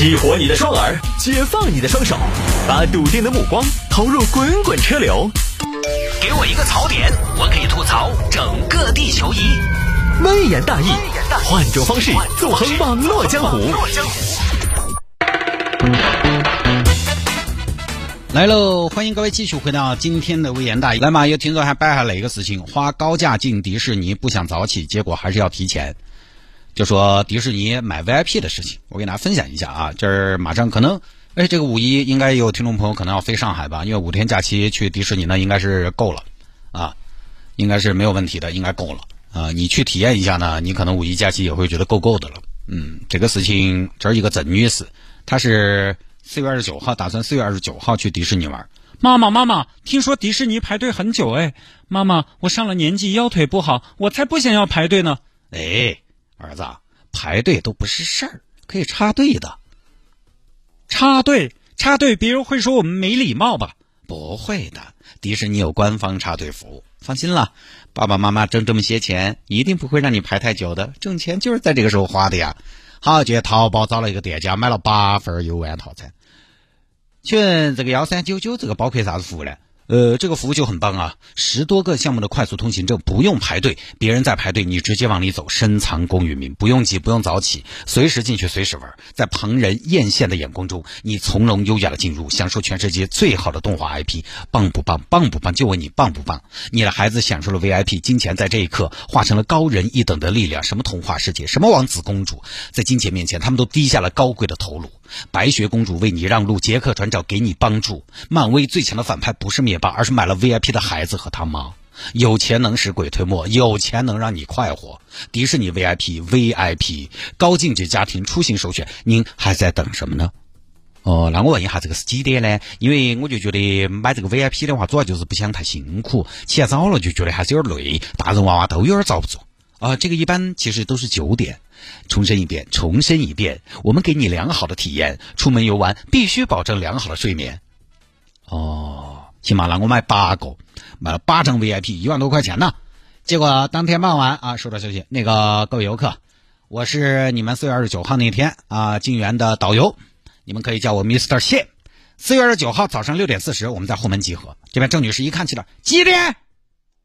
激活你的双耳，解放你的双手，把笃定的目光投入滚滚车流。给我一个槽点，我可以吐槽整个地球仪。微言大义，换种方式纵横网络江湖。来喽，欢迎各位继续回到今天的微言大义。来嘛，有听众还摆下了一个事情，花高价进迪士尼，不想早起，结果还是要提前。就说迪士尼买 VIP 的事情，我给大家分享一下啊。这儿马上可能，哎，这个五一应该有听众朋友可能要飞上海吧，因为五天假期去迪士尼呢，应该是够了啊，应该是没有问题的，应该够了啊。你去体验一下呢，你可能五一假期也会觉得够够的了。嗯，这个事情，这儿一个郑女士，她是。四月二十九号，打算四月二十九号去迪士尼玩。妈妈，妈妈，听说迪士尼排队很久哎。妈妈，我上了年纪，腰腿不好，我才不想要排队呢。哎，儿子，排队都不是事儿，可以插队的。插队，插队，别人会说我们没礼貌吧？不会的，迪士尼有官方插队服务，放心了。爸爸妈妈挣这么些钱，一定不会让你排太久的。挣钱就是在这个时候花的呀。好，就淘宝找了一个店家，买了八份游玩套餐。请问这个幺三九九这个包括啥子服务呢？呃，这个服务就很棒啊！十多个项目的快速通行证，不用排队，别人在排队，你直接往里走，深藏功与名，不用急，不用早起，随时进去，随时玩，在旁人艳羡的眼光中，你从容优雅的进入，享受全世界最好的动画 IP，棒不棒？棒不棒？就问你棒不棒？你的孩子享受了 VIP，金钱在这一刻化成了高人一等的力量，什么童话世界，什么王子公主，在金钱面前，他们都低下了高贵的头颅。白雪公主为你让路，杰克船长给你帮助，漫威最强的反派不是灭霸。而是买了 VIP 的孩子和他妈，有钱能使鬼推磨，有钱能让你快活。迪士尼 VIP，VIP 高净值家庭出行首选，您还在等什么呢？哦，那我问一下，这个是几点呢？因为我就觉得买这个 VIP 的话，主要就是不想太辛苦，起来早了就觉得还是有点累，大人娃娃都有点遭不住。啊，这个一般其实都是九点。重申一遍，重申一遍，我们给你良好的体验，出门游玩必须保证良好的睡眠。哦。行嘛，那我买八个，买了八张 VIP，一万多块钱呢。结果当天傍晚啊，收到消息，那个各位游客，我是你们四月二十九号那天啊进园的导游，你们可以叫我 Mr. 谢。四月二十九号早上六点四十，我们在后门集合。这边郑女士一看起来几点？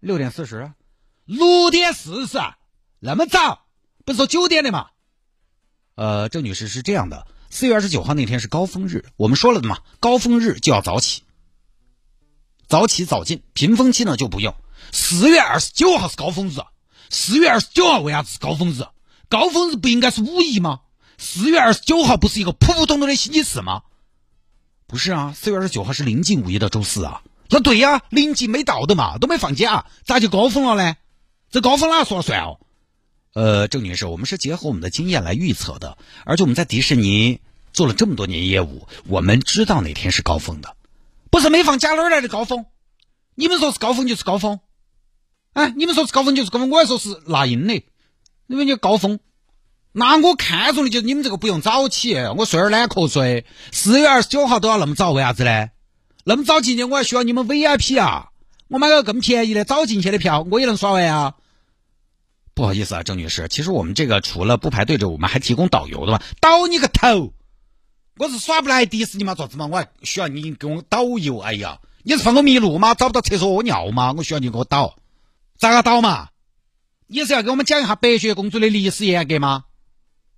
六点四十，六点四十，那么早？不是说九点的吗？呃，郑女士是这样的，四月二十九号那天是高峰日，我们说了的嘛，高峰日就要早起。早起早进，平峰期呢就不用。四月二十九号是高峰日，四月二十九号为啥子是高峰日？高峰日不应该是五一吗？四月二十九号不是一个普普通通的星期四吗？不是啊，四月二十九号是临近五一的周四啊。那对呀，临近没到的嘛，都没放假，咋就高峰了呢？这高峰哪说了算哦？呃，郑女士，我们是结合我们的经验来预测的，而且我们在迪士尼做了这么多年业务，我们知道哪天是高峰的。不是没放假哪儿来的高峰？你们说是高峰就是高峰，哎，你们说是高峰就是高峰，我还说是那英的，因为你高峰，那我看中的就是你们这个不用早起，我睡儿懒瞌睡，四月二十九号都要那么早，为啥子呢？那么早进去我还需要你们 VIP 啊，我买个更便宜的早进去的票，我也能耍完啊。不好意思啊，郑女士，其实我们这个除了不排队之外，我们还提供导游的嘛，导你个头！我是耍不来迪士尼嘛，咋子嘛？我还需要你给我导游。哎呀，你是怕我迷路吗？找不到厕所屙尿吗？我需要你给我导，咋个导嘛？你是要给我们讲一下白雪公主的历史沿革吗？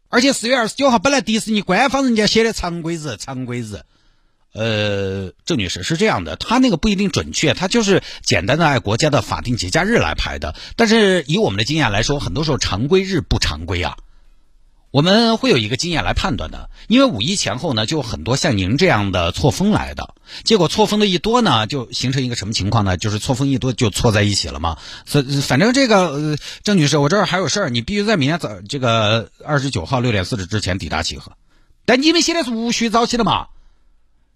而且四月二十九号本来迪士尼官方人家写的常规日，常规日。呃，郑女士是这样的，他那个不一定准确，他就是简单的按国家的法定节假日来排的。但是以我们的经验来说，很多时候常规日不常规啊。我们会有一个经验来判断的，因为五一前后呢，就很多像您这样的错峰来的，结果错峰的一多呢，就形成一个什么情况呢？就是错峰一多就错在一起了嘛。所反正这个郑女士，我这儿还有事儿，你必须在明天早这个二十九号六点四十之前抵达集合。但你们现在是无需早起的嘛？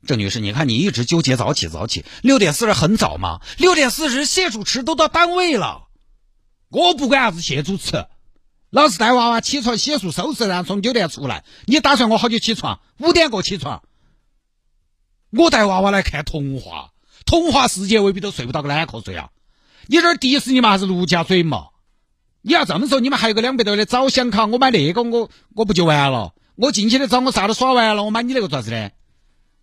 郑女士，你看你一直纠结早起早起，六点四十很早吗？六点四十谢主持都到单位了，我不管啥子谢主持。老是带娃娃起床洗漱收拾，然后从酒店出来。你打算我好久起床？五点过起床。我带娃娃来看童话，童话世界未必都睡不到个懒瞌睡啊！你这迪士尼嘛还是陆家嘴嘛？你要这么说，你们还有个两百多的早享卡，我买那个我我不就完了？我进去的早我啥都耍完了，我买你那个做啥子呢？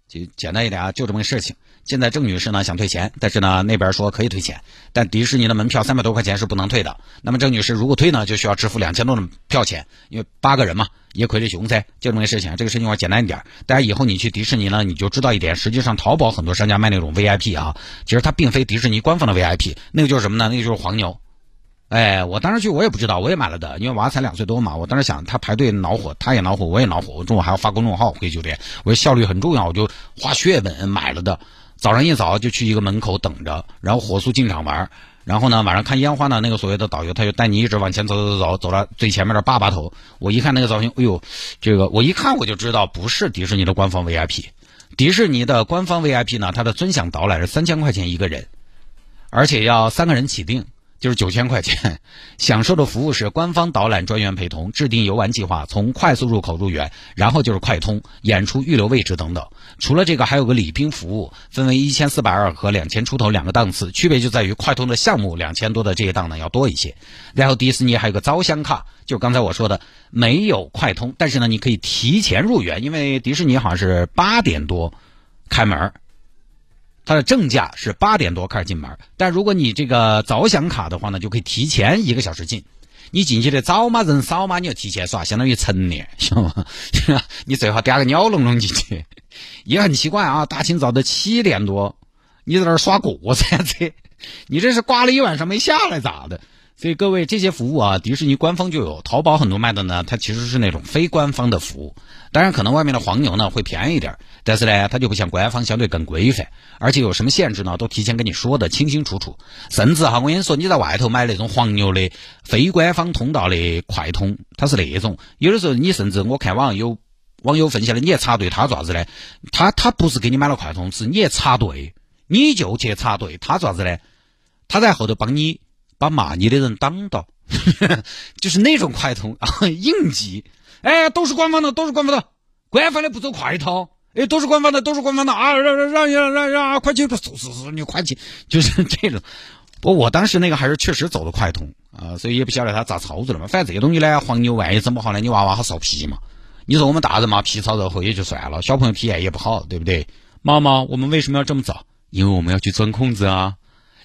就简单一点啊，就这么个事情。现在郑女士呢想退钱，但是呢那边说可以退钱，但迪士尼的门票三百多块钱是不能退的。那么郑女士如果退呢，就需要支付两千多的票钱，因为八个人嘛，也亏了熊噻，就这么个事情。这个事情我简单一点，大家以后你去迪士尼呢，你就知道一点，实际上淘宝很多商家卖那种 VIP 啊，其实它并非迪士尼官方的 VIP，那个就是什么呢？那个就是黄牛。哎，我当时去我也不知道，我也买了的，因为娃才两岁多嘛。我当时想他排队恼火，他也恼火，我也恼火。我中午还要发公众号回酒店，我说效率很重要，我就花血本买了的。早上一早就去一个门口等着，然后火速进场玩。然后呢，晚上看烟花呢，那个所谓的导游他就带你一直往前走走走，走到最前面的坝坝头。我一看那个造型，哎呦，这个我一看我就知道不是迪士尼的官方 VIP。迪士尼的官方 VIP 呢，它的尊享导览是三千块钱一个人，而且要三个人起订。就是九千块钱，享受的服务是官方导览专员陪同，制定游玩计划，从快速入口入园，然后就是快通演出预留位置等等。除了这个，还有个礼宾服务，分为一千四百二和两千出头两个档次，区别就在于快通的项目两千多的这一档呢要多一些。然后迪士尼还有个早享卡，就刚才我说的没有快通，但是呢你可以提前入园，因为迪士尼好像是八点多开门。它的正价是八点多开始进门，但如果你这个早享卡的话呢，就可以提前一个小时进。你进去的早嘛，人少嘛，你就提前刷，相当于晨练，晓得吗？你最好点个鸟笼笼进去。也很奇怪啊，大清早的七点多，你在那儿耍过山车，你这是刮了一晚上没下来咋的？所以各位，这些服务啊，迪士尼官方就有，淘宝很多卖的呢，它其实是那种非官方的服务。当然，可能外面的黄牛呢会便宜一点，但是呢，它就不像官方相对更规范，而且有什么限制呢，都提前跟你说的清清楚楚。甚至哈，我跟你说，你在外头买那种黄牛的非官方通道的快通，它是那种，有的时候你甚至我看网上有网友分享的，你也插队，他做啥子呢？他他不是给你买了快通，是你也插队，你就去插队，他做啥子呢？他在后头帮你。把骂你的人挡到，就是那种快通啊，应急，哎，都是官方的，都是官方的，官方的不走快通，哎，都是官方的，都是官方的啊，让让让让让让，快去，走走走，你快去，就是 这种。不我当时那个还是确实走的快通啊，所以也不晓得他咋操作的嘛。反正这些东西呢，黄牛万一整不好呢，你娃娃好臊皮嘛。你说我们大人嘛，皮糙肉厚也就算了，小朋友体验也不好，对不对？妈妈，我们为什么要这么早？因为我们要去钻空子啊。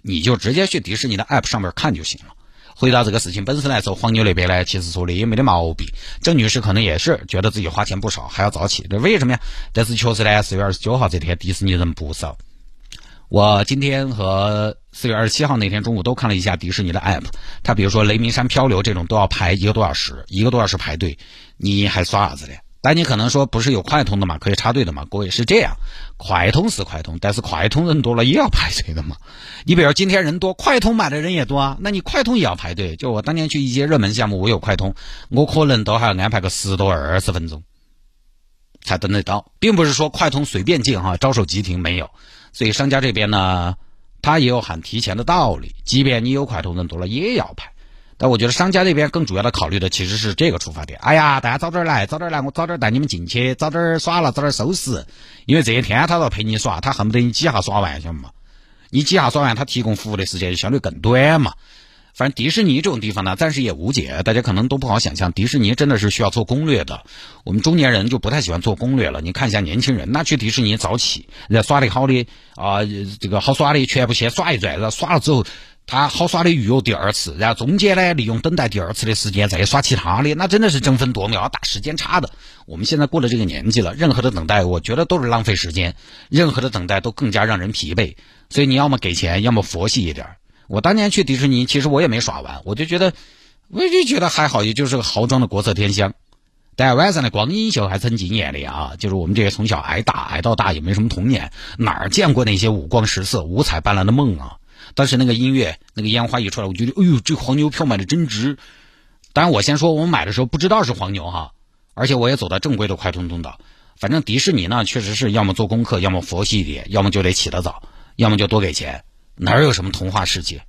你就直接去迪士尼的 App 上面看就行了。回答这个事情本身来说，黄牛那边呢，其实说的也没得毛病。郑女士可能也是觉得自己花钱不少，还要早起，这为什么呀？但是确实呢，四月二十九号这天迪士尼人不少。我今天和四月二十七号那天中午都看了一下迪士尼的 App，它比如说雷鸣山漂流这种都要排一个多小时，一个多小时排队，你还耍啥子呢？但你可能说不是有快通的嘛，可以插队的嘛？各位是这样，快通是快通，但是快通人多了也要排队的嘛。你比如今天人多，快通买的人也多啊，那你快通也要排队。就我当年去一些热门项目，我有快通，我可能都还要安排个十多二十分钟才等得到，并不是说快通随便进哈，招手即停没有。所以商家这边呢，他也有喊提前的道理，即便你有快通人多了也要排。但我觉得商家那边更主要的考虑的其实是这个出发点。哎呀，大家早点来，早点来，我早点带你们进去，早点耍了，早点收拾。因为这一天他要陪你耍，他恨不得你几下耍完，晓得吗？你几下耍完，他提供服务的时间就相对更短嘛。反正迪士尼这种地方呢，暂时也无解，大家可能都不好想象。迪士尼真的是需要做攻略的。我们中年人就不太喜欢做攻略了。你看一下年轻人，那去迪士尼早起，人家耍的好的啊，这个好耍的全部先耍一转，然后耍了之后。他好耍的预约第二次，然后中间呢，利用等待第二次的时间再耍其他的，那真的是争分夺秒、打时间差的。我们现在过了这个年纪了，任何的等待，我觉得都是浪费时间，任何的等待都更加让人疲惫。所以你要么给钱，要么佛系一点。我当年去迪士尼，其实我也没耍完，我就觉得，我就觉得还好，也就是个豪装的国色天香。但晚上的光影秀还是很惊艳的啊！就是我们这些从小挨打挨到大，也没什么童年，哪儿见过那些五光十色、五彩斑斓的梦啊？当时那个音乐，那个烟花一出来，我觉得，哎呦，这黄牛票买的真值。当然，我先说，我买的时候不知道是黄牛哈，而且我也走的正规的快通通道。反正迪士尼呢，确实是要么做功课，要么佛系一点，要么就得起得早，要么就多给钱。哪有什么童话世界？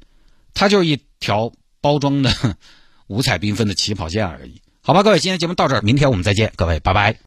它就是一条包装的 五彩缤纷的起跑线而已。好吧，各位，今天节目到这儿，明天我们再见，各位，拜拜。